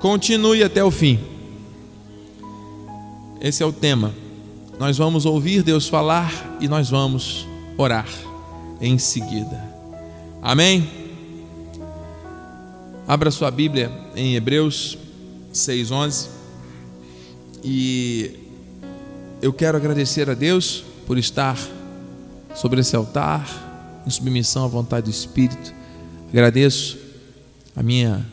Continue até o fim. Esse é o tema. Nós vamos ouvir Deus falar e nós vamos orar em seguida. Amém? Abra sua Bíblia em Hebreus 6:11 e eu quero agradecer a Deus por estar sobre esse altar em submissão à vontade do Espírito. Agradeço a minha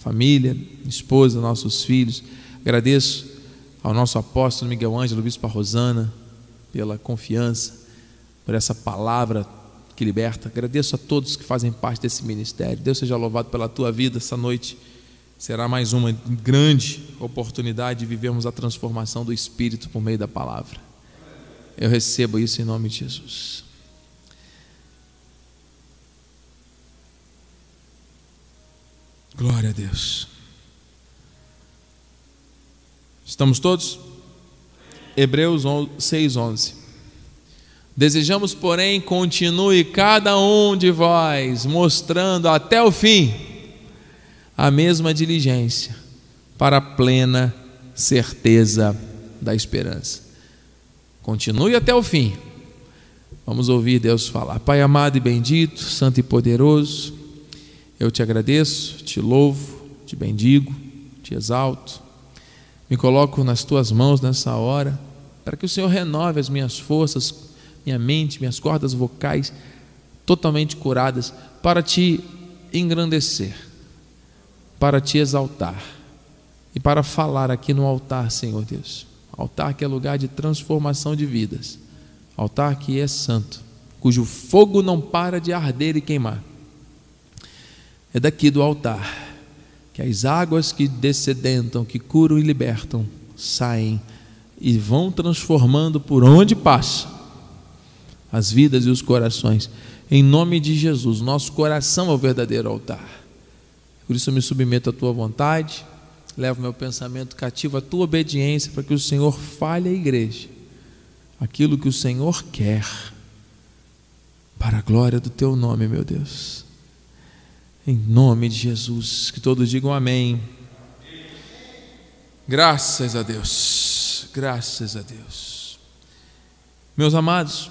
família, esposa, nossos filhos. Agradeço ao nosso apóstolo Miguel Ângelo, bispo Rosana, pela confiança, por essa palavra que liberta. Agradeço a todos que fazem parte desse ministério. Deus seja louvado pela tua vida essa noite. Será mais uma grande oportunidade de vivermos a transformação do Espírito por meio da palavra. Eu recebo isso em nome de Jesus. Glória a Deus. Estamos todos? Hebreus 6:11. Desejamos, porém, continue cada um de vós mostrando até o fim a mesma diligência para a plena certeza da esperança. Continue até o fim. Vamos ouvir Deus falar. Pai amado e bendito, santo e poderoso, eu te agradeço, te louvo, te bendigo, te exalto. Me coloco nas tuas mãos nessa hora, para que o Senhor renove as minhas forças, minha mente, minhas cordas vocais totalmente curadas para te engrandecer, para te exaltar e para falar aqui no altar, Senhor Deus. Altar que é lugar de transformação de vidas. Altar que é santo, cujo fogo não para de arder e queimar é daqui do altar que as águas que descedentam, que curam e libertam, saem e vão transformando por onde passa as vidas e os corações. Em nome de Jesus, nosso coração é o verdadeiro altar. Por isso eu me submeto à tua vontade, levo meu pensamento cativo à tua obediência, para que o Senhor fale à igreja aquilo que o Senhor quer, para a glória do teu nome, meu Deus. Em nome de Jesus, que todos digam amém. Graças a Deus, graças a Deus. Meus amados,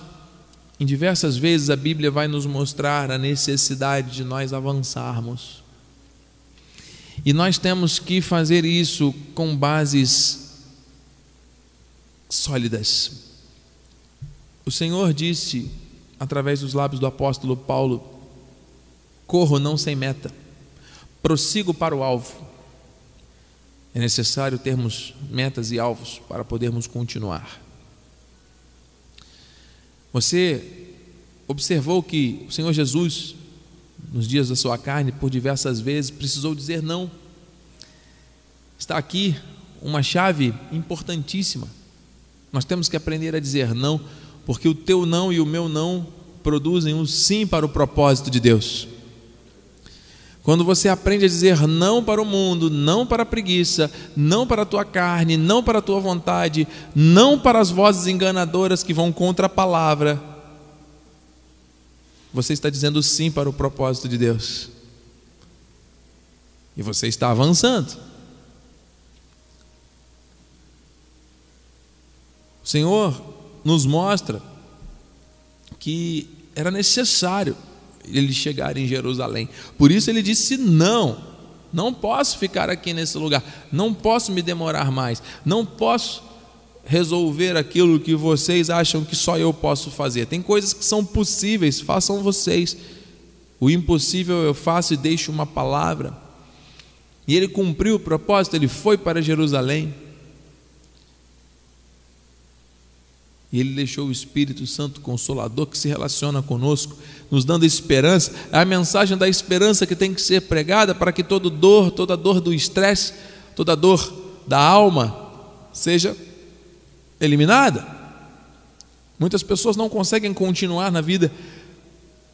em diversas vezes a Bíblia vai nos mostrar a necessidade de nós avançarmos. E nós temos que fazer isso com bases sólidas. O Senhor disse, através dos lábios do apóstolo Paulo, Corro não sem meta, prossigo para o alvo. É necessário termos metas e alvos para podermos continuar. Você observou que o Senhor Jesus, nos dias da sua carne, por diversas vezes, precisou dizer não. Está aqui uma chave importantíssima. Nós temos que aprender a dizer não, porque o teu não e o meu não produzem um sim para o propósito de Deus. Quando você aprende a dizer não para o mundo, não para a preguiça, não para a tua carne, não para a tua vontade, não para as vozes enganadoras que vão contra a palavra, você está dizendo sim para o propósito de Deus. E você está avançando. O Senhor nos mostra que era necessário ele chegar em Jerusalém. Por isso ele disse: Não, não posso ficar aqui nesse lugar, não posso me demorar mais, não posso resolver aquilo que vocês acham que só eu posso fazer. Tem coisas que são possíveis, façam vocês. O impossível eu faço e deixo uma palavra. E ele cumpriu o propósito, ele foi para Jerusalém. E Ele deixou o Espírito Santo Consolador que se relaciona conosco, nos dando esperança. É a mensagem da esperança que tem que ser pregada para que toda dor, toda dor do estresse, toda dor da alma seja eliminada. Muitas pessoas não conseguem continuar na vida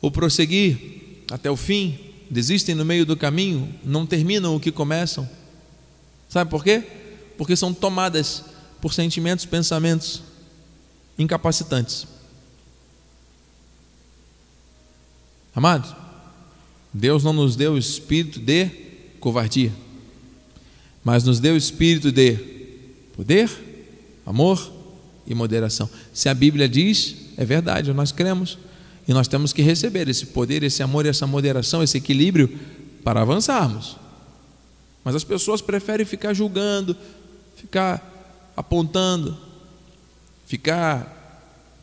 ou prosseguir até o fim, desistem no meio do caminho, não terminam o que começam. Sabe por quê? Porque são tomadas por sentimentos, pensamentos incapacitantes. Amados, Deus não nos deu o espírito de covardia. mas nos deu espírito de poder, amor e moderação. Se a Bíblia diz, é verdade, nós cremos. E nós temos que receber esse poder, esse amor, essa moderação, esse equilíbrio para avançarmos. Mas as pessoas preferem ficar julgando, ficar apontando, ficar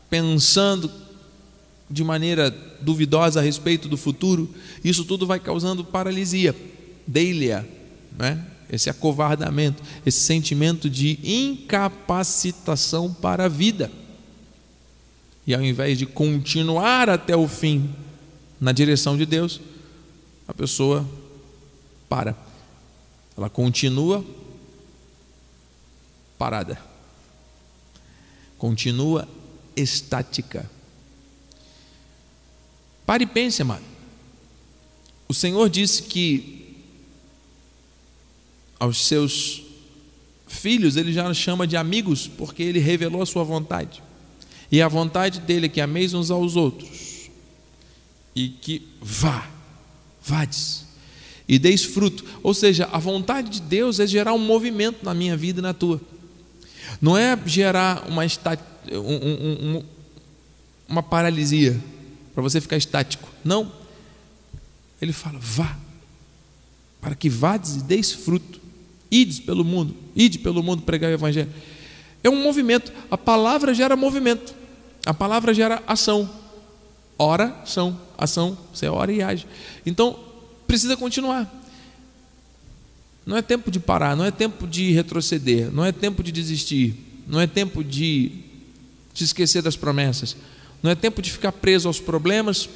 pensando de maneira duvidosa a respeito do futuro. Isso tudo vai causando paralisia, deilia, né? esse acovardamento, esse sentimento de incapacitação para a vida. E ao invés de continuar até o fim na direção de Deus, a pessoa para. Ela continua parada. Continua estática. Pare e pense, amado. O Senhor disse que aos seus filhos ele já chama de amigos, porque ele revelou a sua vontade. E a vontade dele é que ameis uns aos outros. E que vá, vades, e deis fruto. Ou seja, a vontade de Deus é gerar um movimento na minha vida e na tua. Não é gerar uma, um, um, uma paralisia, para você ficar estático. Não. Ele fala: vá, para que vades e deis fruto. Ides pelo mundo, ide pelo mundo pregar o Evangelho. É um movimento. A palavra gera movimento. A palavra gera ação. Ora, são. Ação, você ora e age. Então, precisa continuar. Não é tempo de parar, não é tempo de retroceder, não é tempo de desistir, não é tempo de se esquecer das promessas, não é tempo de ficar preso aos problemas,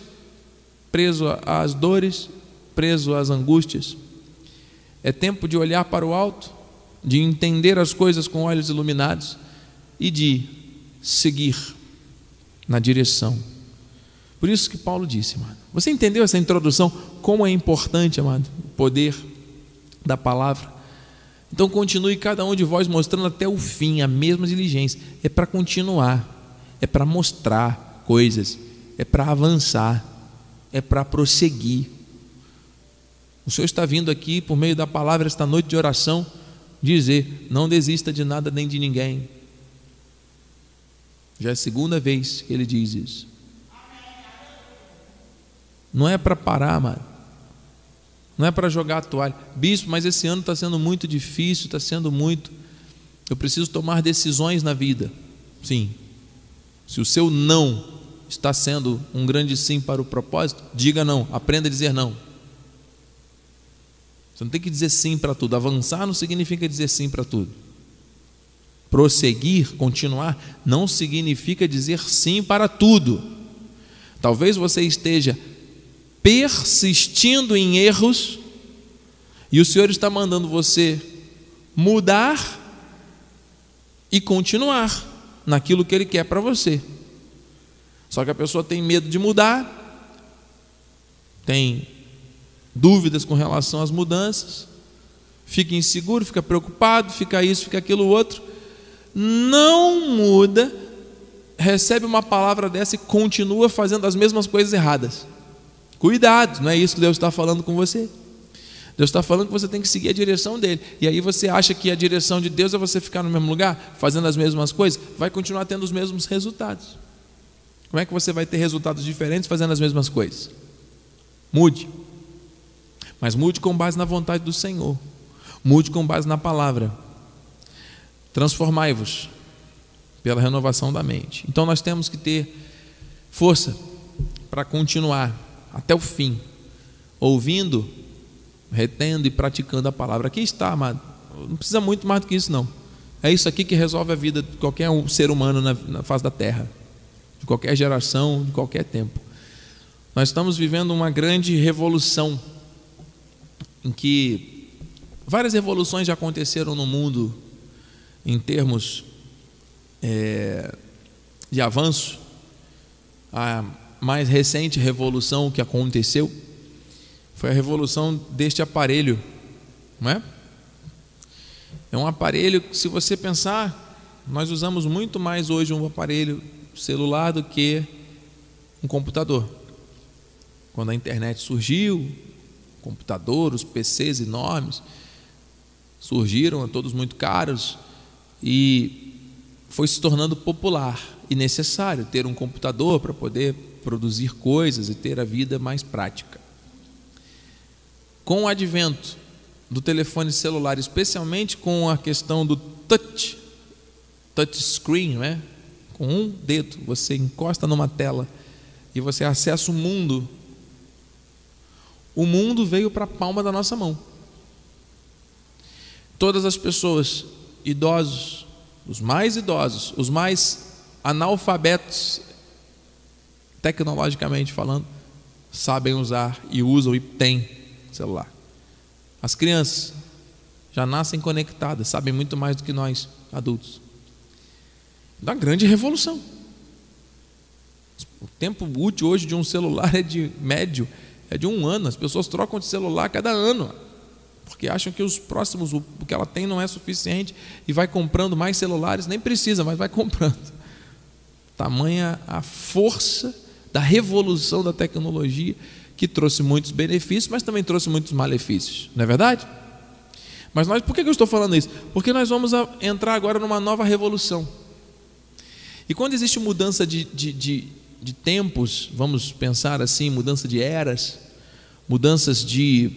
preso às dores, preso às angústias. É tempo de olhar para o alto, de entender as coisas com olhos iluminados e de seguir na direção. Por isso que Paulo disse, mano. Você entendeu essa introdução? Como é importante, amado, poder da palavra. Então continue cada um de vós mostrando até o fim a mesma diligência. É para continuar, é para mostrar coisas, é para avançar, é para prosseguir. O Senhor está vindo aqui por meio da palavra esta noite de oração dizer: não desista de nada nem de ninguém. Já é a segunda vez que ele diz isso. Não é para parar, mano. Não é para jogar a toalha. Bispo, mas esse ano está sendo muito difícil, está sendo muito. Eu preciso tomar decisões na vida. Sim. Se o seu não está sendo um grande sim para o propósito, diga não. Aprenda a dizer não. Você não tem que dizer sim para tudo. Avançar não significa dizer sim para tudo. Prosseguir, continuar, não significa dizer sim para tudo. Talvez você esteja persistindo em erros e o Senhor está mandando você mudar e continuar naquilo que Ele quer para você. Só que a pessoa tem medo de mudar, tem dúvidas com relação às mudanças, fica inseguro, fica preocupado, fica isso, fica aquilo outro não muda, recebe uma palavra dessa e continua fazendo as mesmas coisas erradas. Cuidado, não é isso que Deus está falando com você. Deus está falando que você tem que seguir a direção dele. E aí você acha que a direção de Deus é você ficar no mesmo lugar, fazendo as mesmas coisas, vai continuar tendo os mesmos resultados. Como é que você vai ter resultados diferentes fazendo as mesmas coisas? Mude. Mas mude com base na vontade do Senhor. Mude com base na palavra. Transformai-vos pela renovação da mente. Então nós temos que ter força para continuar até o fim, ouvindo, retendo e praticando a palavra. Aqui está, amado. Não precisa muito mais do que isso, não. É isso aqui que resolve a vida de qualquer ser humano na, face da terra, de qualquer geração, de qualquer tempo. Nós estamos vivendo uma grande revolução, em que várias revoluções já aconteceram no mundo em termos é, de avanço, a mais recente revolução que aconteceu foi a revolução deste aparelho, não é? É um aparelho que, se você pensar, nós usamos muito mais hoje um aparelho celular do que um computador. Quando a internet surgiu, computador, os PCs enormes, surgiram, todos muito caros, e foi se tornando popular e necessário ter um computador para poder produzir coisas e ter a vida mais prática. Com o advento do telefone celular, especialmente com a questão do touch, touch screen, né? Com um dedo você encosta numa tela e você acessa o mundo. O mundo veio para a palma da nossa mão. Todas as pessoas, idosos, os mais idosos, os mais analfabetos, tecnologicamente falando, sabem usar e usam e têm celular. As crianças já nascem conectadas, sabem muito mais do que nós, adultos. Da grande revolução. O tempo útil hoje de um celular é de médio, é de um ano. As pessoas trocam de celular cada ano, porque acham que os próximos, o que ela tem não é suficiente e vai comprando mais celulares, nem precisa, mas vai comprando. Tamanha a força da revolução da tecnologia que trouxe muitos benefícios, mas também trouxe muitos malefícios, não é verdade? Mas nós, por que eu estou falando isso? Porque nós vamos entrar agora numa nova revolução. E quando existe mudança de, de, de, de tempos, vamos pensar assim, mudança de eras, mudanças de.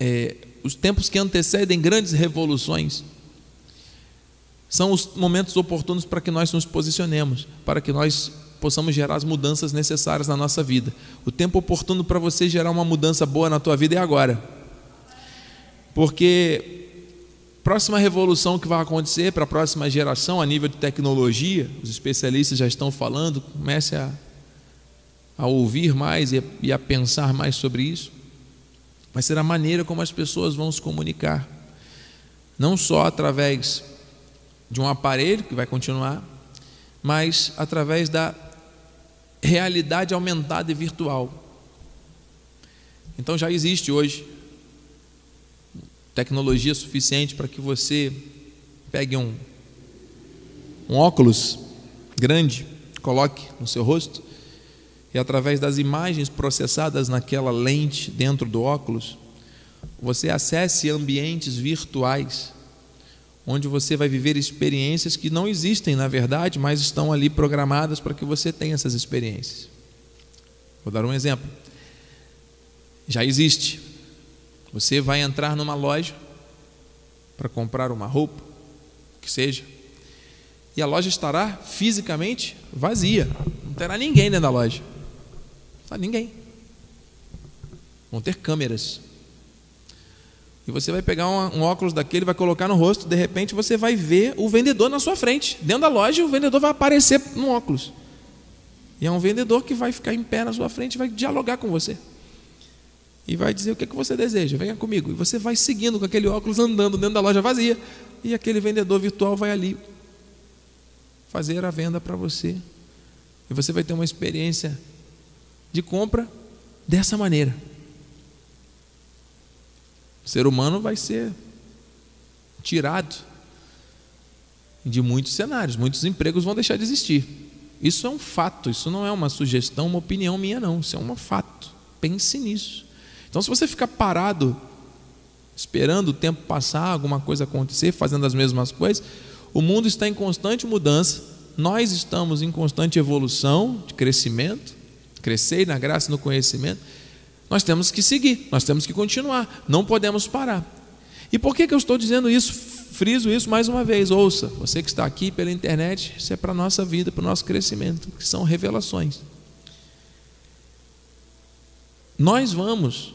É, os tempos que antecedem grandes revoluções, são os momentos oportunos para que nós nos posicionemos, para que nós possamos gerar as mudanças necessárias na nossa vida. O tempo oportuno para você gerar uma mudança boa na tua vida é agora. Porque próxima revolução que vai acontecer para a próxima geração a nível de tecnologia, os especialistas já estão falando, comece a, a ouvir mais e a, e a pensar mais sobre isso. Vai ser a maneira como as pessoas vão se comunicar. Não só através de um aparelho que vai continuar, mas através da realidade aumentada e virtual. Então já existe hoje tecnologia suficiente para que você pegue um, um óculos grande, coloque no seu rosto e através das imagens processadas naquela lente dentro do óculos, você acesse ambientes virtuais onde você vai viver experiências que não existem na verdade, mas estão ali programadas para que você tenha essas experiências. Vou dar um exemplo. Já existe. Você vai entrar numa loja para comprar uma roupa, que seja, e a loja estará fisicamente vazia. Não terá ninguém dentro da loja. Não ninguém. Vão ter câmeras e você vai pegar um, um óculos daquele, vai colocar no rosto, de repente você vai ver o vendedor na sua frente. Dentro da loja, o vendedor vai aparecer no óculos. E é um vendedor que vai ficar em pé na sua frente vai dialogar com você. E vai dizer o que, é que você deseja, venha comigo. E você vai seguindo com aquele óculos andando dentro da loja vazia. E aquele vendedor virtual vai ali fazer a venda para você. E você vai ter uma experiência de compra dessa maneira. O ser humano vai ser tirado de muitos cenários, muitos empregos vão deixar de existir. Isso é um fato, isso não é uma sugestão, uma opinião minha, não. Isso é um fato. Pense nisso. Então, se você ficar parado, esperando o tempo passar, alguma coisa acontecer, fazendo as mesmas coisas, o mundo está em constante mudança, nós estamos em constante evolução, de crescimento, crescer na graça e no conhecimento. Nós temos que seguir, nós temos que continuar, não podemos parar. E por que, que eu estou dizendo isso? Friso isso mais uma vez. Ouça, você que está aqui pela internet, isso é para a nossa vida, para o nosso crescimento, que são revelações. Nós vamos,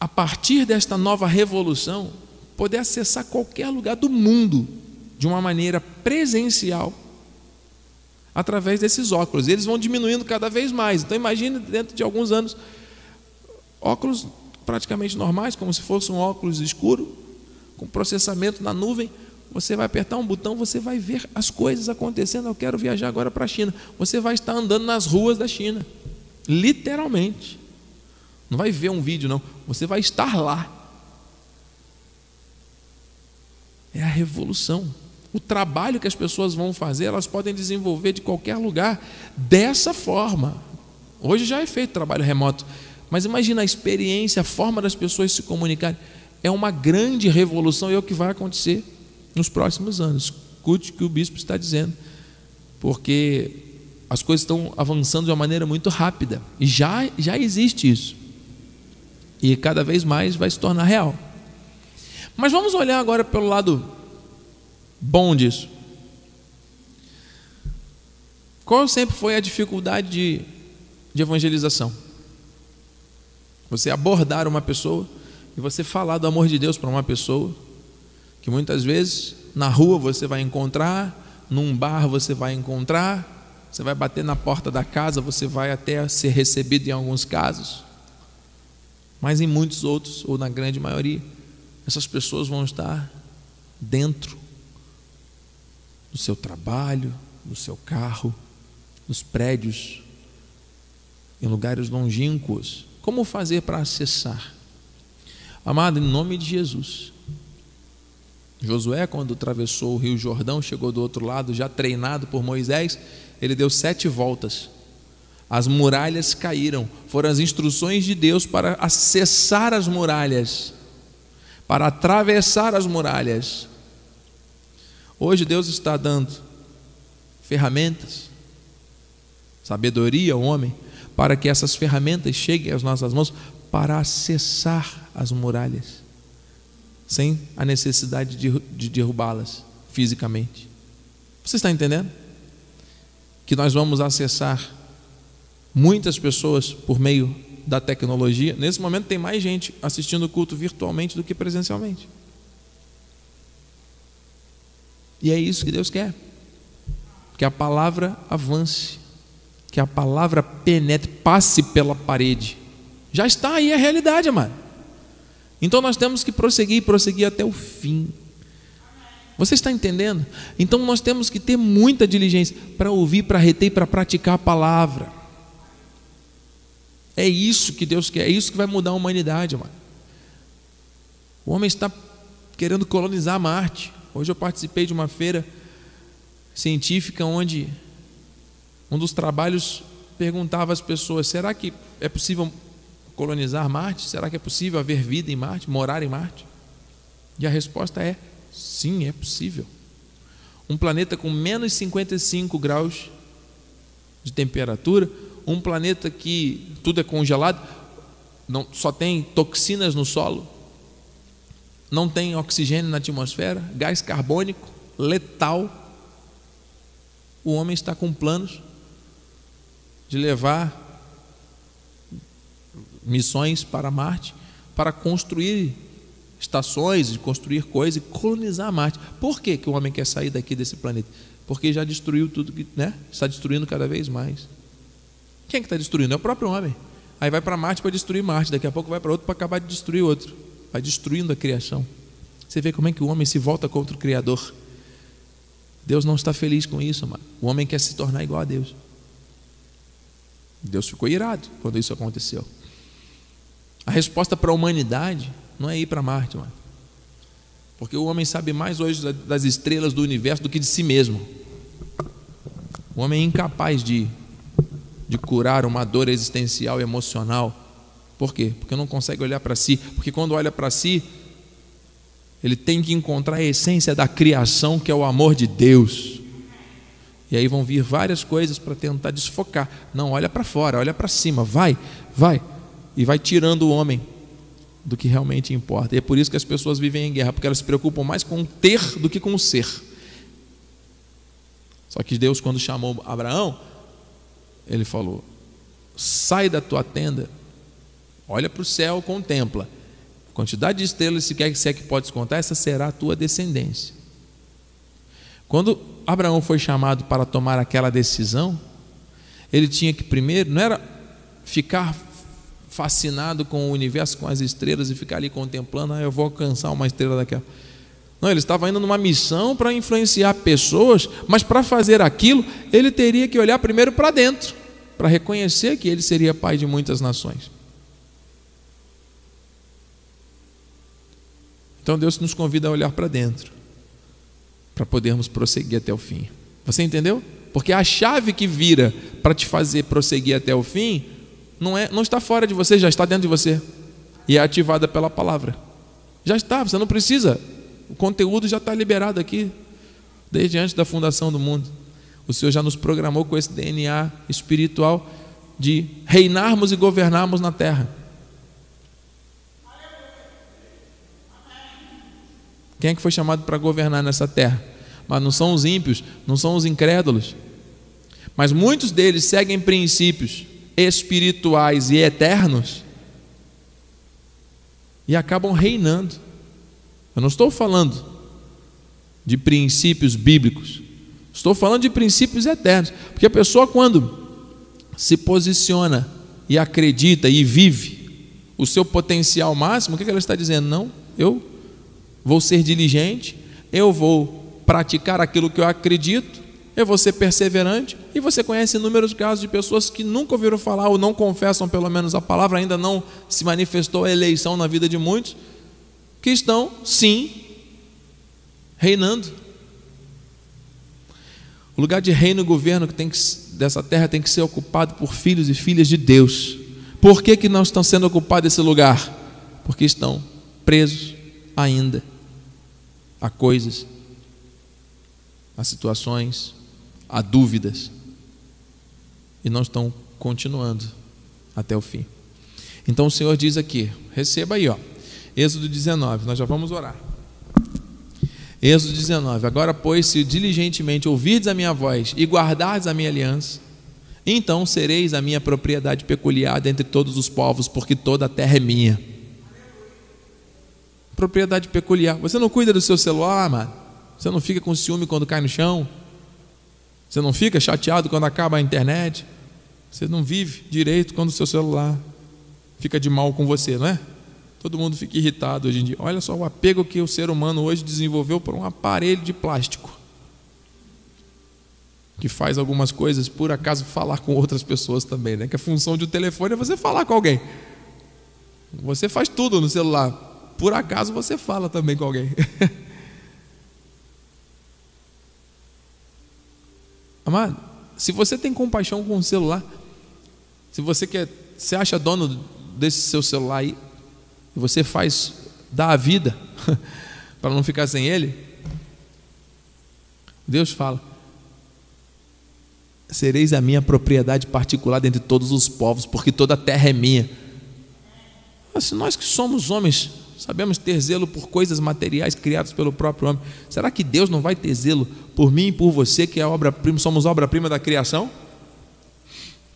a partir desta nova revolução, poder acessar qualquer lugar do mundo de uma maneira presencial através desses óculos. Eles vão diminuindo cada vez mais. Então imagine dentro de alguns anos óculos praticamente normais, como se fosse um óculos escuro, com processamento na nuvem. Você vai apertar um botão, você vai ver as coisas acontecendo. Eu quero viajar agora para a China. Você vai estar andando nas ruas da China, literalmente. Não vai ver um vídeo, não. Você vai estar lá. É a revolução o trabalho que as pessoas vão fazer, elas podem desenvolver de qualquer lugar dessa forma. Hoje já é feito trabalho remoto, mas imagina a experiência, a forma das pessoas se comunicarem. é uma grande revolução e é o que vai acontecer nos próximos anos. Escute o que o bispo está dizendo, porque as coisas estão avançando de uma maneira muito rápida e já, já existe isso, e cada vez mais vai se tornar real. Mas vamos olhar agora pelo lado bom disso. Qual sempre foi a dificuldade de, de evangelização? Você abordar uma pessoa e você falar do amor de Deus para uma pessoa que muitas vezes na rua você vai encontrar, num bar você vai encontrar, você vai bater na porta da casa, você vai até ser recebido em alguns casos, mas em muitos outros, ou na grande maioria, essas pessoas vão estar dentro do seu trabalho, do seu carro, nos prédios, em lugares longínquos. Como fazer para acessar? Amado, em nome de Jesus. Josué, quando atravessou o rio Jordão, chegou do outro lado, já treinado por Moisés, ele deu sete voltas. As muralhas caíram. Foram as instruções de Deus para acessar as muralhas, para atravessar as muralhas. Hoje Deus está dando ferramentas, sabedoria ao homem, para que essas ferramentas cheguem às nossas mãos para acessar as muralhas, sem a necessidade de, de derrubá-las fisicamente. Você está entendendo? Que nós vamos acessar muitas pessoas por meio da tecnologia. Nesse momento tem mais gente assistindo o culto virtualmente do que presencialmente. E é isso que Deus quer. Que a palavra avance que a palavra penetre, passe pela parede. Já está aí a realidade, amado. Então nós temos que prosseguir, prosseguir até o fim. Você está entendendo? Então nós temos que ter muita diligência para ouvir, para reter e para praticar a palavra. É isso que Deus quer, é isso que vai mudar a humanidade, amado. O homem está querendo colonizar Marte. Hoje eu participei de uma feira científica onde um dos trabalhos perguntava às pessoas: será que é possível colonizar Marte? Será que é possível haver vida em Marte, morar em Marte? E a resposta é: sim, é possível. Um planeta com menos 55 graus de temperatura, um planeta que tudo é congelado, não, só tem toxinas no solo, não tem oxigênio na atmosfera, gás carbônico letal. O homem está com planos de levar missões para Marte, para construir estações, de construir coisas e colonizar Marte. Por que, que o homem quer sair daqui desse planeta? Porque já destruiu tudo que né? está destruindo cada vez mais. Quem é que está destruindo? É o próprio homem. Aí vai para Marte para destruir Marte, daqui a pouco vai para outro para acabar de destruir outro. Vai destruindo a criação. Você vê como é que o homem se volta contra o Criador. Deus não está feliz com isso, mano. O homem quer se tornar igual a Deus. Deus ficou irado quando isso aconteceu. A resposta para a humanidade não é ir para Marte, mano. Porque o homem sabe mais hoje das estrelas do universo do que de si mesmo. O homem é incapaz de, de curar uma dor existencial e emocional. Por quê? Porque não consegue olhar para si. Porque quando olha para si, ele tem que encontrar a essência da criação, que é o amor de Deus. E aí vão vir várias coisas para tentar desfocar. Não, olha para fora, olha para cima, vai, vai. E vai tirando o homem do que realmente importa. E é por isso que as pessoas vivem em guerra, porque elas se preocupam mais com o ter do que com o ser. Só que Deus, quando chamou Abraão, ele falou: sai da tua tenda, olha para o céu, contempla. A quantidade de estrelas, se quer que é que pode contar, essa será a tua descendência. Quando Abraão foi chamado para tomar aquela decisão, ele tinha que primeiro, não era ficar fascinado com o universo, com as estrelas e ficar ali contemplando, ah, eu vou alcançar uma estrela daquela. Não, ele estava indo numa missão para influenciar pessoas, mas para fazer aquilo, ele teria que olhar primeiro para dentro, para reconhecer que ele seria pai de muitas nações. Então Deus nos convida a olhar para dentro para podermos prosseguir até o fim. Você entendeu? Porque a chave que vira para te fazer prosseguir até o fim não é, não está fora de você, já está dentro de você e é ativada pela palavra. Já está, você não precisa. O conteúdo já está liberado aqui, desde antes da fundação do mundo. O Senhor já nos programou com esse DNA espiritual de reinarmos e governarmos na terra. Quem é que foi chamado para governar nessa terra? Mas não são os ímpios, não são os incrédulos. Mas muitos deles seguem princípios espirituais e eternos e acabam reinando. Eu não estou falando de princípios bíblicos, estou falando de princípios eternos, porque a pessoa, quando se posiciona e acredita e vive o seu potencial máximo, o que ela está dizendo? Não, eu vou ser diligente, eu vou praticar aquilo que eu acredito, eu vou ser perseverante. E você conhece inúmeros casos de pessoas que nunca ouviram falar ou não confessam, pelo menos a palavra ainda não se manifestou a eleição na vida de muitos, que estão, sim, reinando. O lugar de reino e governo que tem que, dessa terra tem que ser ocupado por filhos e filhas de Deus. Por que, que não estão sendo ocupados esse lugar? Porque estão presos ainda a coisas, a situações, a dúvidas e não estão continuando até o fim. Então o Senhor diz aqui, receba aí, ó, Êxodo 19, nós já vamos orar. Êxodo 19: Agora, pois, se diligentemente ouvirdes a minha voz e guardardes a minha aliança, então sereis a minha propriedade peculiar dentre todos os povos, porque toda a terra é minha. Propriedade peculiar. Você não cuida do seu celular, mano? Você não fica com ciúme quando cai no chão? Você não fica chateado quando acaba a internet? Você não vive direito quando o seu celular fica de mal com você, não é? Todo mundo fica irritado hoje em dia. Olha só o apego que o ser humano hoje desenvolveu por um aparelho de plástico. Que faz algumas coisas, por acaso, falar com outras pessoas também, né? Que a função de um telefone é você falar com alguém. Você faz tudo no celular. Por acaso você fala também com alguém. Amado, se você tem compaixão com o celular, se você quer, você acha dono desse seu celular aí, e você faz, dá a vida para não ficar sem ele, Deus fala: sereis a minha propriedade particular dentre todos os povos, porque toda a terra é minha. Mas se nós que somos homens Sabemos ter zelo por coisas materiais criadas pelo próprio homem. Será que Deus não vai ter zelo por mim e por você, que é obra-prima, somos obra-prima da criação?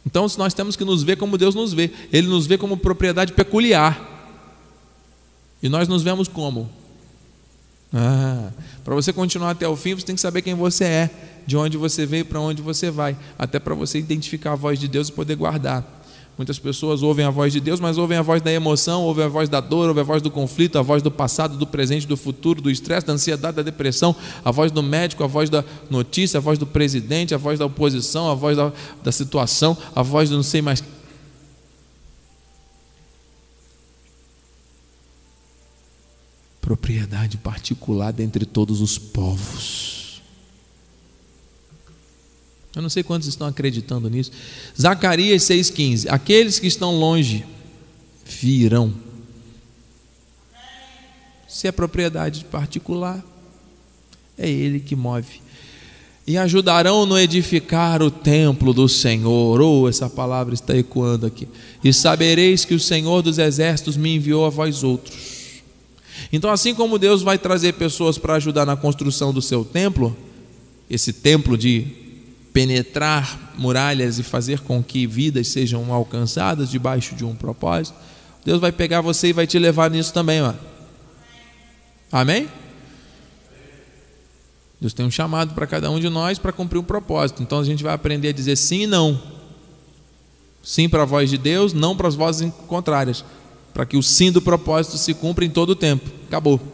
Então, nós temos que nos ver como Deus nos vê. Ele nos vê como propriedade peculiar. E nós nos vemos como? Ah, para você continuar até o fim, você tem que saber quem você é, de onde você veio, para onde você vai, até para você identificar a voz de Deus e poder guardar. Muitas pessoas ouvem a voz de Deus, mas ouvem a voz da emoção, ouvem a voz da dor, ouvem a voz do conflito, a voz do passado, do presente, do futuro, do estresse, da ansiedade, da depressão, a voz do médico, a voz da notícia, a voz do presidente, a voz da oposição, a voz da, da situação, a voz do não sei mais. Propriedade particular dentre todos os povos. Eu não sei quantos estão acreditando nisso. Zacarias 6,15: Aqueles que estão longe virão. Se é propriedade particular, é Ele que move. E ajudarão no edificar o templo do Senhor. Ou oh, essa palavra está ecoando aqui. E sabereis que o Senhor dos exércitos me enviou a vós outros. Então, assim como Deus vai trazer pessoas para ajudar na construção do seu templo, esse templo de penetrar muralhas e fazer com que vidas sejam alcançadas debaixo de um propósito, Deus vai pegar você e vai te levar nisso também, mano. Amém? Deus tem um chamado para cada um de nós para cumprir um propósito. Então a gente vai aprender a dizer sim e não. Sim para a voz de Deus, não para as vozes contrárias. Para que o sim do propósito se cumpra em todo o tempo. Acabou.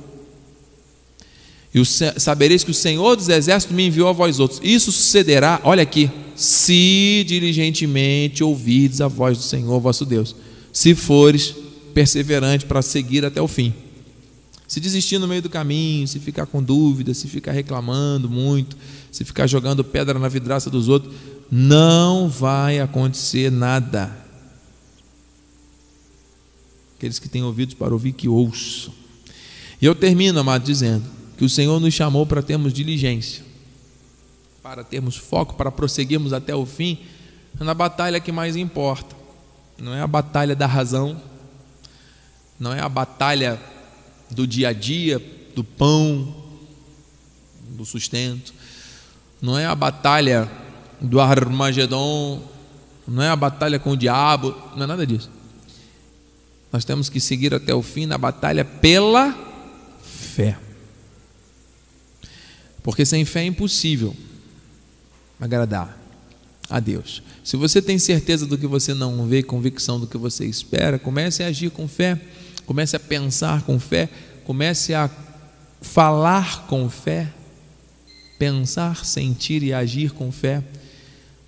E sabereis que o Senhor dos Exércitos me enviou a vós outros. Isso sucederá, olha aqui, se diligentemente ouvides a voz do Senhor vosso Deus, se fores perseverante para seguir até o fim. Se desistir no meio do caminho, se ficar com dúvida, se ficar reclamando muito, se ficar jogando pedra na vidraça dos outros, não vai acontecer nada. Aqueles que têm ouvidos para ouvir, que ouçam. E eu termino, amado, dizendo que o Senhor nos chamou para termos diligência, para termos foco, para prosseguirmos até o fim na batalha que mais importa. Não é a batalha da razão, não é a batalha do dia a dia, do pão, do sustento, não é a batalha do Armagedon, não é a batalha com o diabo, não é nada disso. Nós temos que seguir até o fim na batalha pela fé. Porque sem fé é impossível agradar a Deus. Se você tem certeza do que você não vê, convicção do que você espera, comece a agir com fé, comece a pensar com fé, comece a falar com fé, pensar, sentir e agir com fé,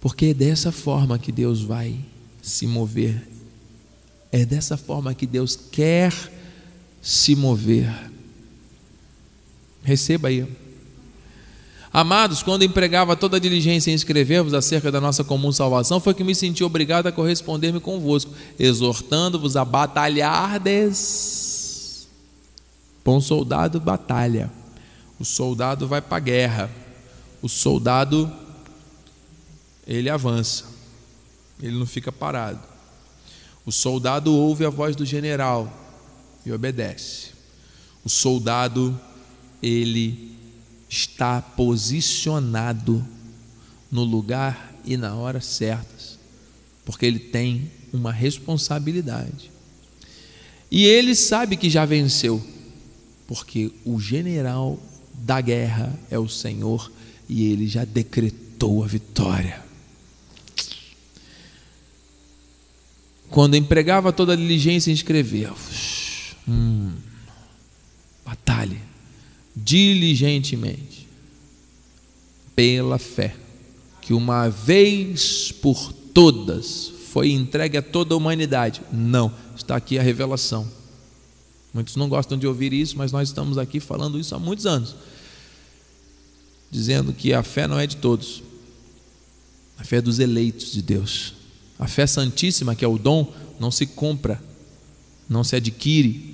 porque é dessa forma que Deus vai se mover, é dessa forma que Deus quer se mover. Receba aí. Amados, quando empregava toda a diligência em escrever-vos acerca da nossa comum salvação, foi que me senti obrigado a corresponder-me convosco, exortando-vos a batalhardes. Bom soldado batalha. O soldado vai para a guerra o soldado ele avança, ele não fica parado. O soldado ouve a voz do general e obedece. O soldado ele está posicionado no lugar e na hora certas, porque ele tem uma responsabilidade. E ele sabe que já venceu, porque o general da guerra é o Senhor e ele já decretou a vitória. Quando empregava toda a diligência em escrever, hum, batalhe diligentemente pela fé, que uma vez por todas foi entregue a toda a humanidade. Não, está aqui a revelação. Muitos não gostam de ouvir isso, mas nós estamos aqui falando isso há muitos anos dizendo que a fé não é de todos, a fé é dos eleitos de Deus. A fé santíssima, que é o dom, não se compra, não se adquire.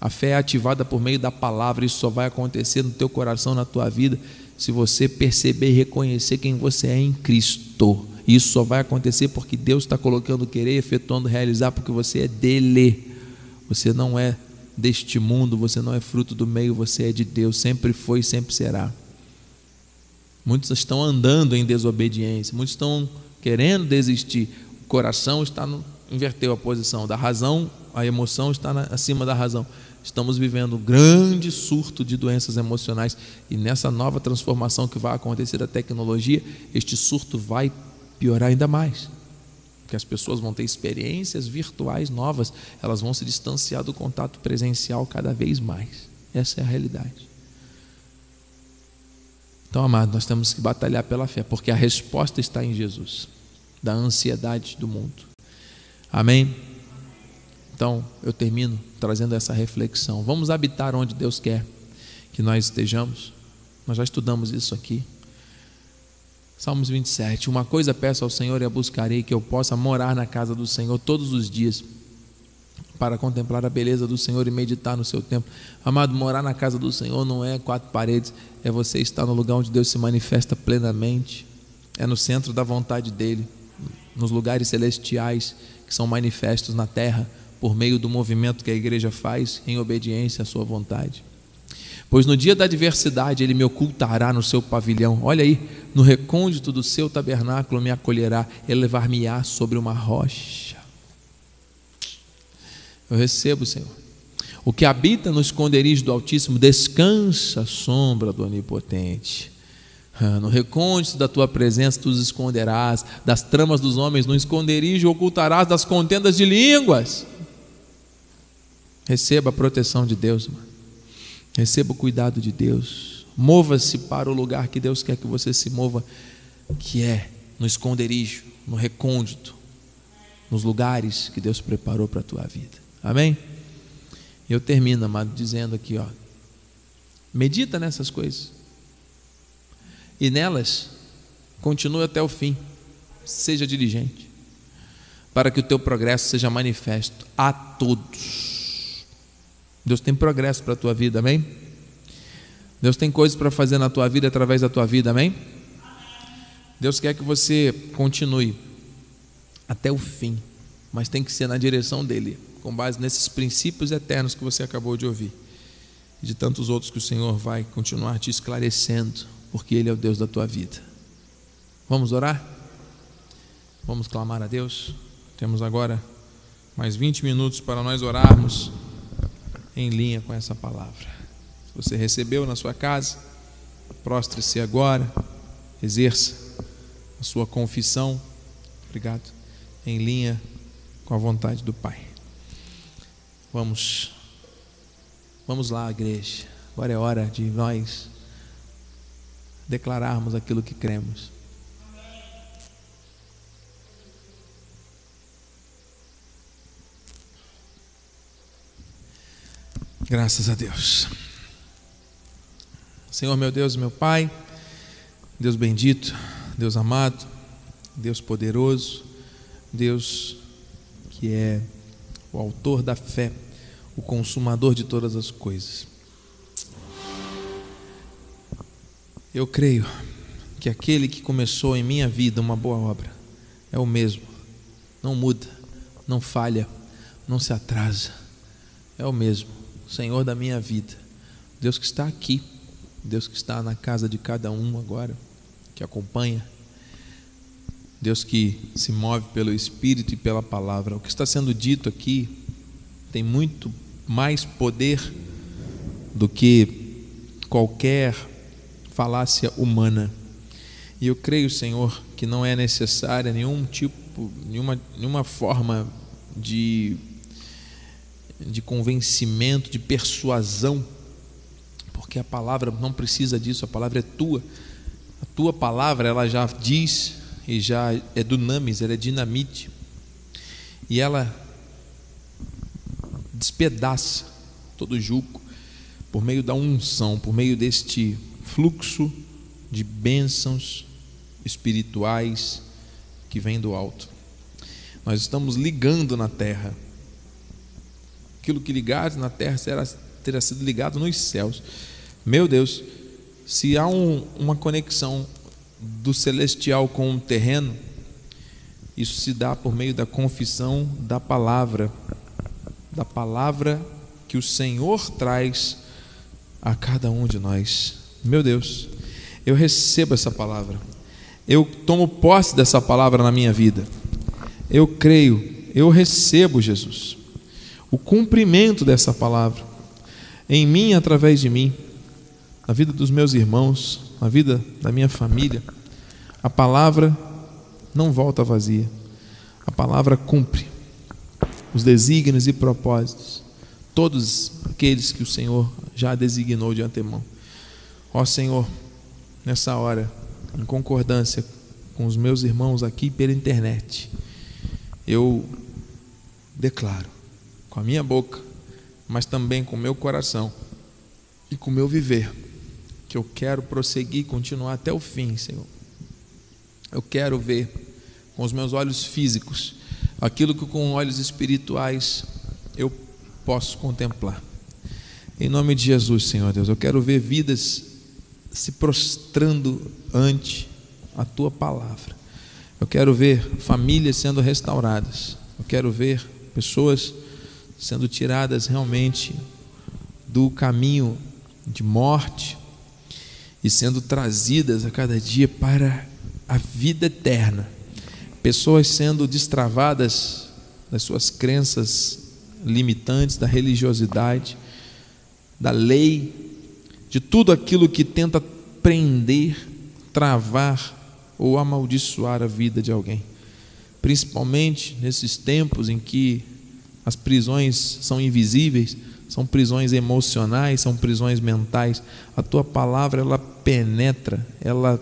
A fé é ativada por meio da palavra, isso só vai acontecer no teu coração, na tua vida, se você perceber e reconhecer quem você é em Cristo. Isso só vai acontecer porque Deus está colocando querer, efetuando realizar, porque você é dele. Você não é deste mundo, você não é fruto do meio, você é de Deus, sempre foi e sempre será. Muitos estão andando em desobediência, muitos estão querendo desistir. O coração está no, inverteu a posição da razão, a emoção está na, acima da razão. Estamos vivendo um grande surto de doenças emocionais e nessa nova transformação que vai acontecer da tecnologia, este surto vai piorar ainda mais. Porque as pessoas vão ter experiências virtuais novas, elas vão se distanciar do contato presencial cada vez mais. Essa é a realidade. Então, amado, nós temos que batalhar pela fé, porque a resposta está em Jesus, da ansiedade do mundo. Amém? Então, eu termino trazendo essa reflexão. Vamos habitar onde Deus quer que nós estejamos. Nós já estudamos isso aqui. Salmos 27. Uma coisa peço ao Senhor e a buscarei, que eu possa morar na casa do Senhor todos os dias para contemplar a beleza do Senhor e meditar no seu templo. Amado, morar na casa do Senhor não é quatro paredes, é você estar no lugar onde Deus se manifesta plenamente, é no centro da vontade dEle, nos lugares celestiais que são manifestos na terra por meio do movimento que a igreja faz em obediência à Sua vontade. Pois no dia da adversidade ele me ocultará no seu pavilhão. Olha aí, no recôndito do seu tabernáculo me acolherá, elevar-me-á sobre uma rocha. Eu recebo, Senhor. O que habita no esconderijo do Altíssimo descansa à sombra do Onipotente. Ah, no recôndito da tua presença tu os esconderás, das tramas dos homens no esconderijo ocultarás das contendas de línguas. Receba a proteção de Deus, mano. receba o cuidado de Deus. Mova-se para o lugar que Deus quer que você se mova, que é no esconderijo, no recôndito, nos lugares que Deus preparou para a tua vida. Amém? Eu termino, amado, dizendo aqui, ó. Medita nessas coisas. E nelas, continue até o fim. Seja diligente. Para que o teu progresso seja manifesto a todos. Deus tem progresso para a tua vida, amém? Deus tem coisas para fazer na tua vida através da tua vida, amém? Deus quer que você continue até o fim, mas tem que ser na direção dele, com base nesses princípios eternos que você acabou de ouvir, e de tantos outros que o Senhor vai continuar te esclarecendo, porque Ele é o Deus da tua vida. Vamos orar? Vamos clamar a Deus? Temos agora mais 20 minutos para nós orarmos em linha com essa palavra. Se você recebeu na sua casa, prostre-se agora, exerça a sua confissão, obrigado, em linha com a vontade do Pai. Vamos, vamos lá, igreja. Agora é hora de nós declararmos aquilo que cremos. Graças a Deus. Senhor meu Deus, meu Pai, Deus bendito, Deus amado, Deus poderoso, Deus que é o autor da fé, o consumador de todas as coisas. Eu creio que aquele que começou em minha vida uma boa obra é o mesmo, não muda, não falha, não se atrasa, é o mesmo Senhor da minha vida. Deus que está aqui, Deus que está na casa de cada um agora, que acompanha. Deus que se move pelo Espírito e pela palavra. O que está sendo dito aqui tem muito mais poder do que qualquer falácia humana. E eu creio, Senhor, que não é necessária nenhum tipo, nenhuma, nenhuma forma de de convencimento, de persuasão, porque a palavra não precisa disso, a palavra é tua. A tua palavra, ela já diz e já é dunamis, ela é dinamite. E ela despedaça todo o jugo por meio da unção, por meio deste fluxo de bênçãos espirituais que vem do alto. Nós estamos ligando na terra aquilo que ligado na terra será, terá sido ligado nos céus. Meu Deus, se há um, uma conexão do celestial com o terreno, isso se dá por meio da confissão da palavra, da palavra que o Senhor traz a cada um de nós. Meu Deus, eu recebo essa palavra, eu tomo posse dessa palavra na minha vida, eu creio, eu recebo Jesus o cumprimento dessa palavra em mim, através de mim, na vida dos meus irmãos, na vida da minha família. A palavra não volta vazia, a palavra cumpre os desígnios e propósitos, todos aqueles que o Senhor já designou de antemão. Ó Senhor, nessa hora, em concordância com os meus irmãos aqui pela internet, eu declaro com a minha boca, mas também com o meu coração e com o meu viver, que eu quero prosseguir, continuar até o fim, Senhor. Eu quero ver com os meus olhos físicos aquilo que com olhos espirituais eu posso contemplar. Em nome de Jesus, Senhor Deus, eu quero ver vidas se prostrando ante a tua palavra. Eu quero ver famílias sendo restauradas. Eu quero ver pessoas sendo tiradas realmente do caminho de morte e sendo trazidas a cada dia para a vida eterna. Pessoas sendo destravadas das suas crenças limitantes, da religiosidade, da lei, de tudo aquilo que tenta prender, travar ou amaldiçoar a vida de alguém. Principalmente nesses tempos em que as prisões são invisíveis, são prisões emocionais, são prisões mentais. A tua palavra ela penetra, ela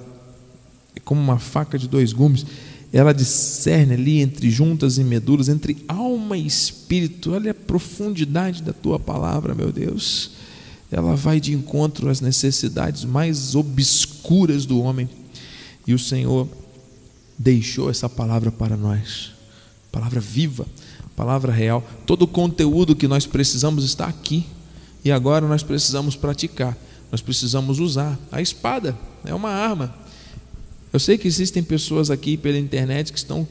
é como uma faca de dois gumes, ela discerne ali entre juntas e medulas, entre alma e espírito. Olha a profundidade da tua palavra, meu Deus. Ela vai de encontro às necessidades mais obscuras do homem. E o Senhor deixou essa palavra para nós, palavra viva palavra real. Todo o conteúdo que nós precisamos está aqui. E agora nós precisamos praticar, nós precisamos usar. A espada é uma arma. Eu sei que existem pessoas aqui pela internet que estão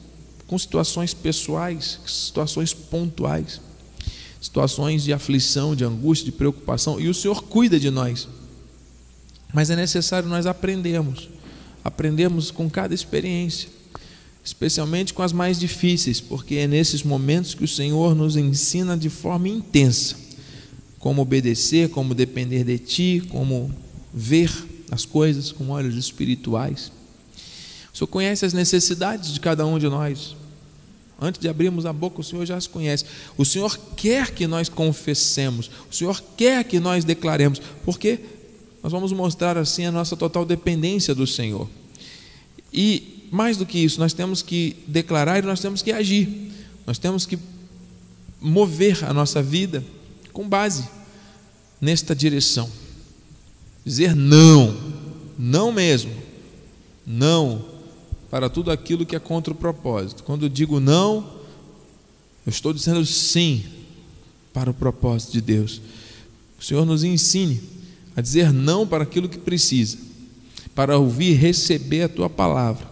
com situações pessoais, situações pontuais, situações de aflição, de angústia, de preocupação, e o Senhor cuida de nós. Mas é necessário nós aprendermos, aprendermos com cada experiência, especialmente com as mais difíceis, porque é nesses momentos que o Senhor nos ensina de forma intensa como obedecer, como depender de Ti, como ver as coisas com olhos espirituais. O Senhor conhece as necessidades de cada um de nós. Antes de abrirmos a boca, o Senhor já as conhece. O Senhor quer que nós confessemos, o Senhor quer que nós declaremos, porque nós vamos mostrar assim a nossa total dependência do Senhor. E mais do que isso, nós temos que declarar e nós temos que agir. Nós temos que mover a nossa vida com base nesta direção. Dizer não, não mesmo, não para tudo aquilo que é contra o propósito. Quando eu digo não, eu estou dizendo sim para o propósito de Deus. O Senhor nos ensine a dizer não para aquilo que precisa, para ouvir e receber a tua palavra,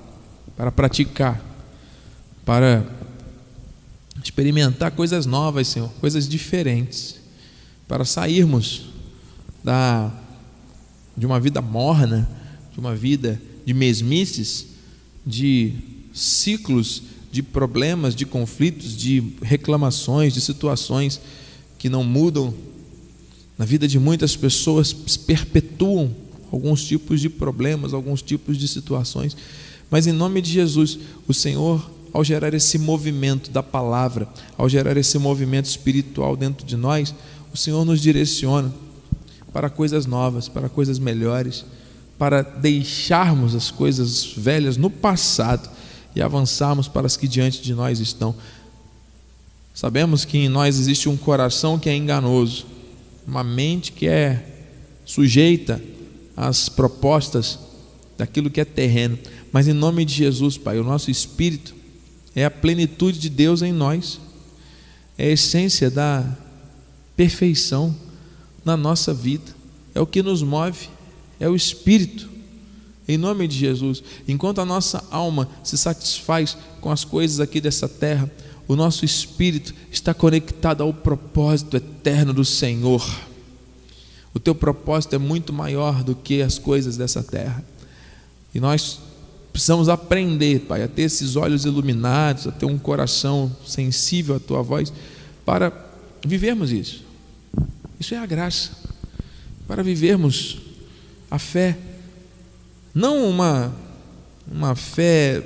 para praticar, para experimentar coisas novas, Senhor, coisas diferentes, para sairmos da de uma vida morna, de uma vida de mesmices, de ciclos de problemas, de conflitos, de reclamações, de situações que não mudam na vida de muitas pessoas perpetuam alguns tipos de problemas, alguns tipos de situações. Mas em nome de Jesus, o Senhor, ao gerar esse movimento da palavra, ao gerar esse movimento espiritual dentro de nós, o Senhor nos direciona para coisas novas, para coisas melhores, para deixarmos as coisas velhas no passado e avançarmos para as que diante de nós estão. Sabemos que em nós existe um coração que é enganoso, uma mente que é sujeita às propostas daquilo que é terreno. Mas em nome de Jesus, Pai, o nosso espírito é a plenitude de Deus em nós, é a essência da perfeição na nossa vida, é o que nos move, é o espírito. Em nome de Jesus, enquanto a nossa alma se satisfaz com as coisas aqui dessa terra, o nosso espírito está conectado ao propósito eterno do Senhor. O teu propósito é muito maior do que as coisas dessa terra. E nós precisamos aprender, Pai, a ter esses olhos iluminados, a ter um coração sensível à tua voz, para vivermos isso. Isso é a graça. Para vivermos a fé. Não uma, uma fé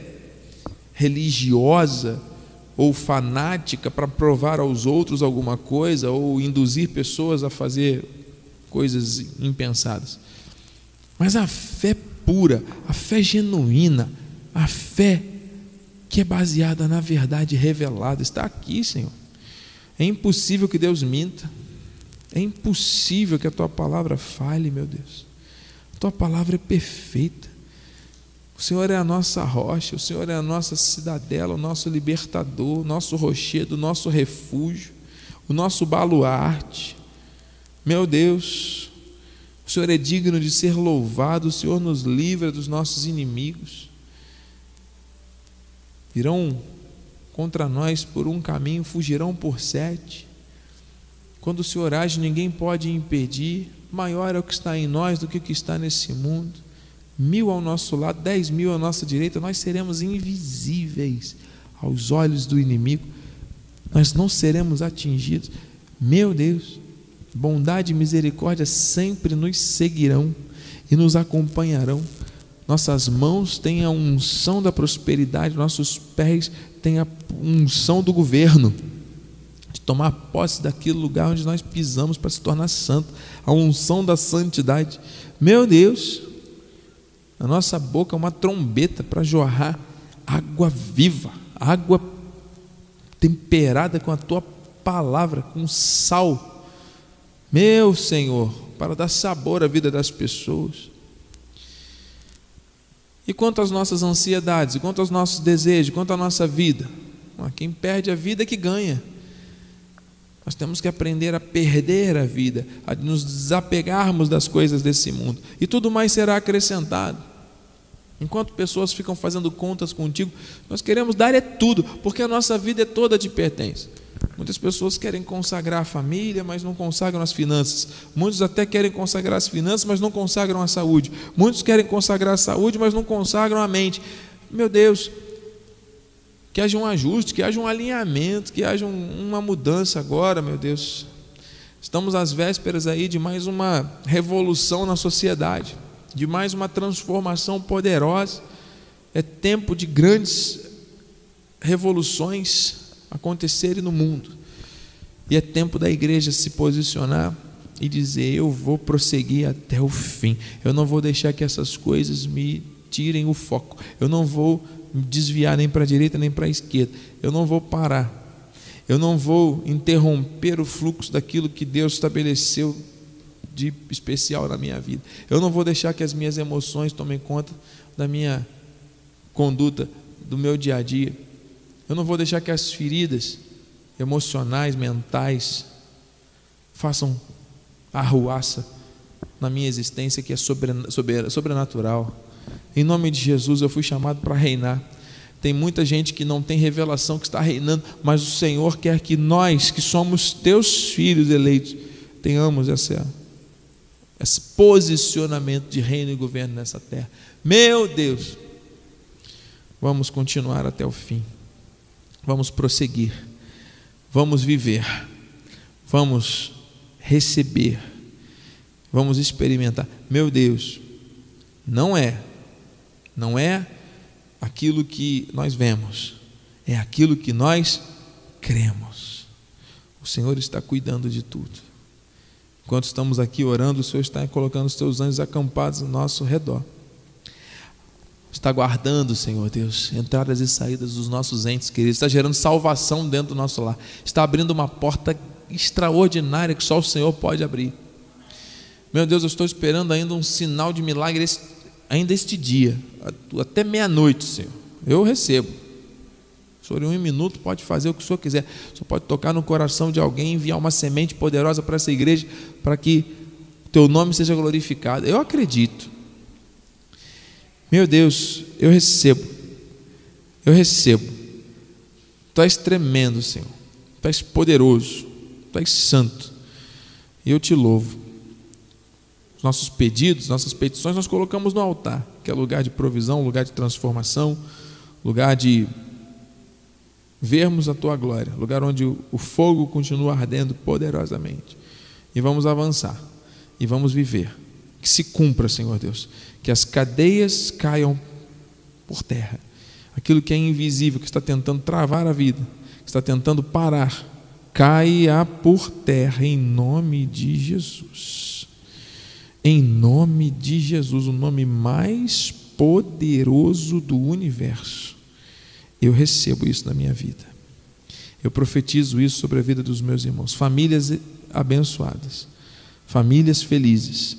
religiosa ou fanática para provar aos outros alguma coisa ou induzir pessoas a fazer coisas impensadas. Mas a fé pura, a fé genuína, a fé que é baseada na verdade revelada, está aqui, Senhor. É impossível que Deus minta. É impossível que a tua palavra falhe, meu Deus. A tua palavra é perfeita. O Senhor é a nossa rocha, o Senhor é a nossa cidadela, o nosso libertador, o nosso rochedo, o nosso refúgio, o nosso baluarte. Meu Deus, o Senhor é digno de ser louvado, o Senhor nos livra dos nossos inimigos. Irão contra nós por um caminho, fugirão por sete. Quando o Senhor age, ninguém pode impedir. Maior é o que está em nós do que o que está nesse mundo mil ao nosso lado, dez mil à nossa direita, nós seremos invisíveis aos olhos do inimigo, nós não seremos atingidos. Meu Deus, bondade e misericórdia sempre nos seguirão e nos acompanharão. Nossas mãos têm a unção da prosperidade, nossos pés têm a unção do governo, de tomar posse daquele lugar onde nós pisamos para se tornar santo, a unção da santidade. Meu Deus, na nossa boca uma trombeta para jorrar água viva, água temperada com a tua palavra, com sal. Meu Senhor, para dar sabor à vida das pessoas. E quanto às nossas ansiedades, quanto aos nossos desejos, quanto à nossa vida? Quem perde a vida é que ganha. Nós temos que aprender a perder a vida, a nos desapegarmos das coisas desse mundo, e tudo mais será acrescentado. Enquanto pessoas ficam fazendo contas contigo, nós queremos dar é tudo, porque a nossa vida é toda de pertence. Muitas pessoas querem consagrar a família, mas não consagram as finanças. Muitos até querem consagrar as finanças, mas não consagram a saúde. Muitos querem consagrar a saúde, mas não consagram a mente. Meu Deus, que haja um ajuste, que haja um alinhamento, que haja um, uma mudança agora, meu Deus. Estamos às vésperas aí de mais uma revolução na sociedade, de mais uma transformação poderosa. É tempo de grandes revoluções acontecerem no mundo. E é tempo da igreja se posicionar e dizer: Eu vou prosseguir até o fim. Eu não vou deixar que essas coisas me tirem o foco. Eu não vou me desviar nem para a direita nem para a esquerda. Eu não vou parar. Eu não vou interromper o fluxo daquilo que Deus estabeleceu de especial na minha vida. Eu não vou deixar que as minhas emoções tomem conta da minha conduta, do meu dia a dia. Eu não vou deixar que as feridas emocionais, mentais, façam arruaça na minha existência que é sobrenatural. Em nome de Jesus, eu fui chamado para reinar. Tem muita gente que não tem revelação que está reinando, mas o Senhor quer que nós, que somos teus filhos eleitos, tenhamos essa, esse posicionamento de reino e governo nessa terra. Meu Deus, vamos continuar até o fim. Vamos prosseguir, vamos viver, vamos receber, vamos experimentar. Meu Deus, não é, não é aquilo que nós vemos, é aquilo que nós cremos. O Senhor está cuidando de tudo. Enquanto estamos aqui orando, o Senhor está colocando os teus anjos acampados ao nosso redor está guardando, Senhor Deus, entradas e saídas dos nossos entes queridos, está gerando salvação dentro do nosso lar, está abrindo uma porta extraordinária que só o Senhor pode abrir. Meu Deus, eu estou esperando ainda um sinal de milagre ainda este dia, até meia-noite, Senhor. Eu recebo. Senhor, em um minuto, pode fazer o que o Senhor quiser. O Senhor pode tocar no coração de alguém, enviar uma semente poderosa para essa igreja, para que o teu nome seja glorificado. Eu acredito. Meu Deus, eu recebo, eu recebo. Tu és tremendo, Senhor. Tu és poderoso, Tu és santo. E eu te louvo. Os nossos pedidos, nossas petições, nós colocamos no altar, que é lugar de provisão, lugar de transformação, lugar de vermos a tua glória, lugar onde o fogo continua ardendo poderosamente. E vamos avançar, e vamos viver. Que se cumpra, Senhor Deus que as cadeias caiam por terra. Aquilo que é invisível, que está tentando travar a vida, que está tentando parar, caia por terra em nome de Jesus. Em nome de Jesus, o nome mais poderoso do universo. Eu recebo isso na minha vida. Eu profetizo isso sobre a vida dos meus irmãos. Famílias abençoadas, famílias felizes,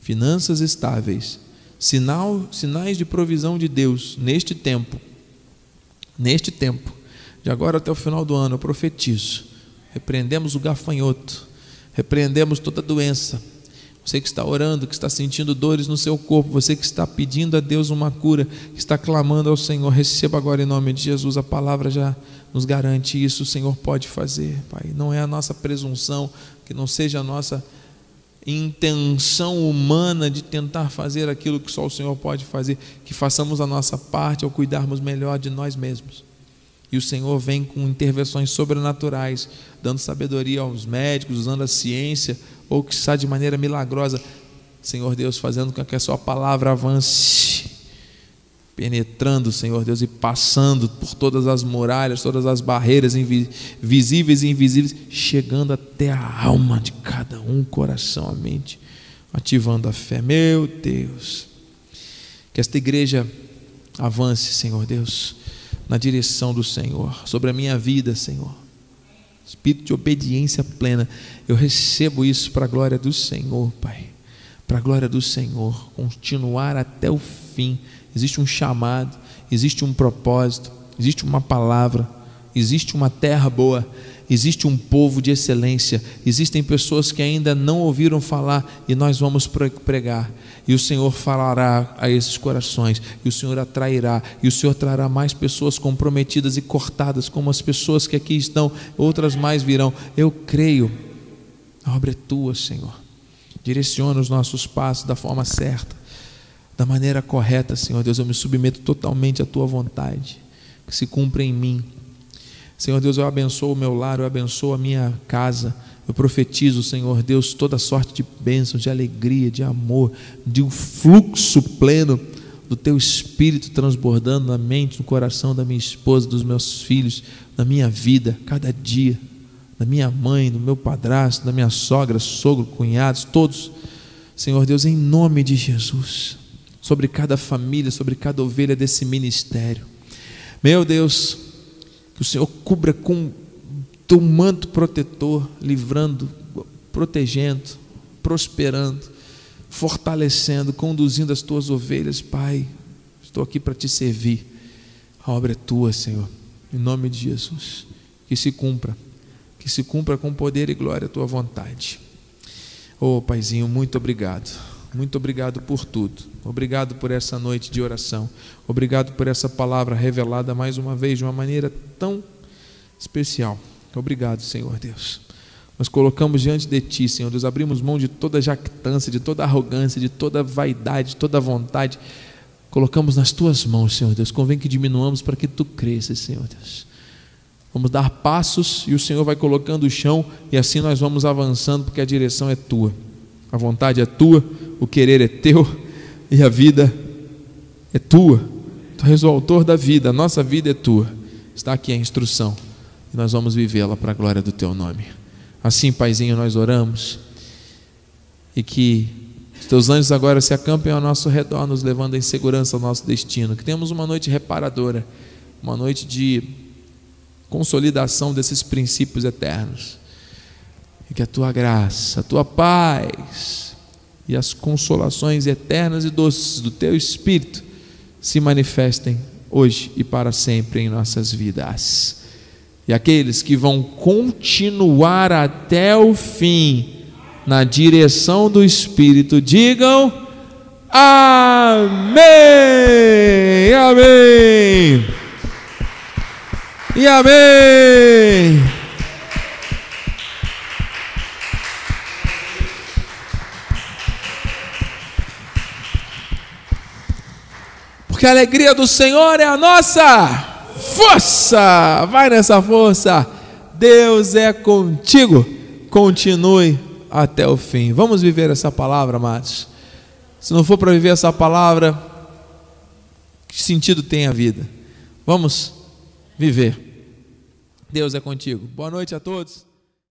finanças estáveis Sinal, sinais de provisão de Deus neste tempo, neste tempo, de agora até o final do ano, eu profetizo. Repreendemos o gafanhoto, repreendemos toda doença. Você que está orando, que está sentindo dores no seu corpo, você que está pedindo a Deus uma cura, que está clamando ao Senhor, receba agora em nome de Jesus. A palavra já nos garante isso, o Senhor pode fazer, Pai. Não é a nossa presunção, que não seja a nossa intenção humana de tentar fazer aquilo que só o Senhor pode fazer, que façamos a nossa parte ao cuidarmos melhor de nós mesmos. E o Senhor vem com intervenções sobrenaturais, dando sabedoria aos médicos, usando a ciência, ou que está de maneira milagrosa, Senhor Deus, fazendo com que a Sua palavra avance penetrando, Senhor Deus, e passando por todas as muralhas, todas as barreiras visíveis e invisíveis, chegando até a alma de cada um, coração, a mente, ativando a fé. Meu Deus, que esta igreja avance, Senhor Deus, na direção do Senhor, sobre a minha vida, Senhor. Espírito de obediência plena, eu recebo isso para a glória do Senhor, Pai. Para a glória do Senhor, continuar até o fim existe um chamado, existe um propósito, existe uma palavra, existe uma terra boa, existe um povo de excelência, existem pessoas que ainda não ouviram falar e nós vamos pregar. E o Senhor falará a esses corações, e o Senhor atrairá, e o Senhor trará mais pessoas comprometidas e cortadas, como as pessoas que aqui estão, outras mais virão. Eu creio, a obra é tua, Senhor. Direciona os nossos passos da forma certa, da maneira correta, Senhor Deus. Eu me submeto totalmente à tua vontade, que se cumpra em mim Senhor Deus, eu abençoo o meu lar, eu abençoo a minha casa. Eu profetizo, Senhor Deus, toda sorte de bênção, de alegria, de amor, de um fluxo pleno do teu espírito transbordando na mente, no coração da minha esposa, dos meus filhos, na minha vida, cada dia, da minha mãe, do meu padrasto, da minha sogra, sogro, cunhados, todos. Senhor Deus, em nome de Jesus, sobre cada família, sobre cada ovelha desse ministério. Meu Deus, que o Senhor cubra com teu manto protetor, livrando, protegendo, prosperando, fortalecendo, conduzindo as tuas ovelhas, Pai. Estou aqui para te servir. A obra é tua, Senhor. Em nome de Jesus. Que se cumpra. Que se cumpra com poder e glória a tua vontade. Oh, Paizinho, muito obrigado. Muito obrigado por tudo. Obrigado por essa noite de oração. Obrigado por essa palavra revelada mais uma vez de uma maneira tão especial. Obrigado, Senhor Deus. Nós colocamos diante de Ti, Senhor Deus, abrimos mão de toda jactância, de toda arrogância, de toda vaidade, de toda vontade. Colocamos nas Tuas mãos, Senhor Deus. Convém que diminuamos para que Tu cresças, Senhor Deus. Vamos dar passos e o Senhor vai colocando o chão e assim nós vamos avançando, porque a direção é Tua. A vontade é Tua, o querer é Teu e a vida é Tua. Tu és o autor da vida, a nossa vida é Tua. Está aqui a instrução e nós vamos vivê-la para a glória do Teu nome. Assim, Paizinho, nós oramos e que os Teus anjos agora se acampem ao nosso redor, nos levando em segurança ao nosso destino. Que tenhamos uma noite reparadora, uma noite de consolidação desses princípios eternos. E que a Tua graça, a Tua paz e as consolações eternas e doces do Teu Espírito se manifestem hoje e para sempre em nossas vidas. E aqueles que vão continuar até o fim na direção do Espírito, digam Amém! Amém! E Amém! Porque a alegria do Senhor é a nossa força, vai nessa força. Deus é contigo. Continue até o fim. Vamos viver essa palavra, amados. Se não for para viver essa palavra, que sentido tem a vida? Vamos viver. Deus é contigo. Boa noite a todos.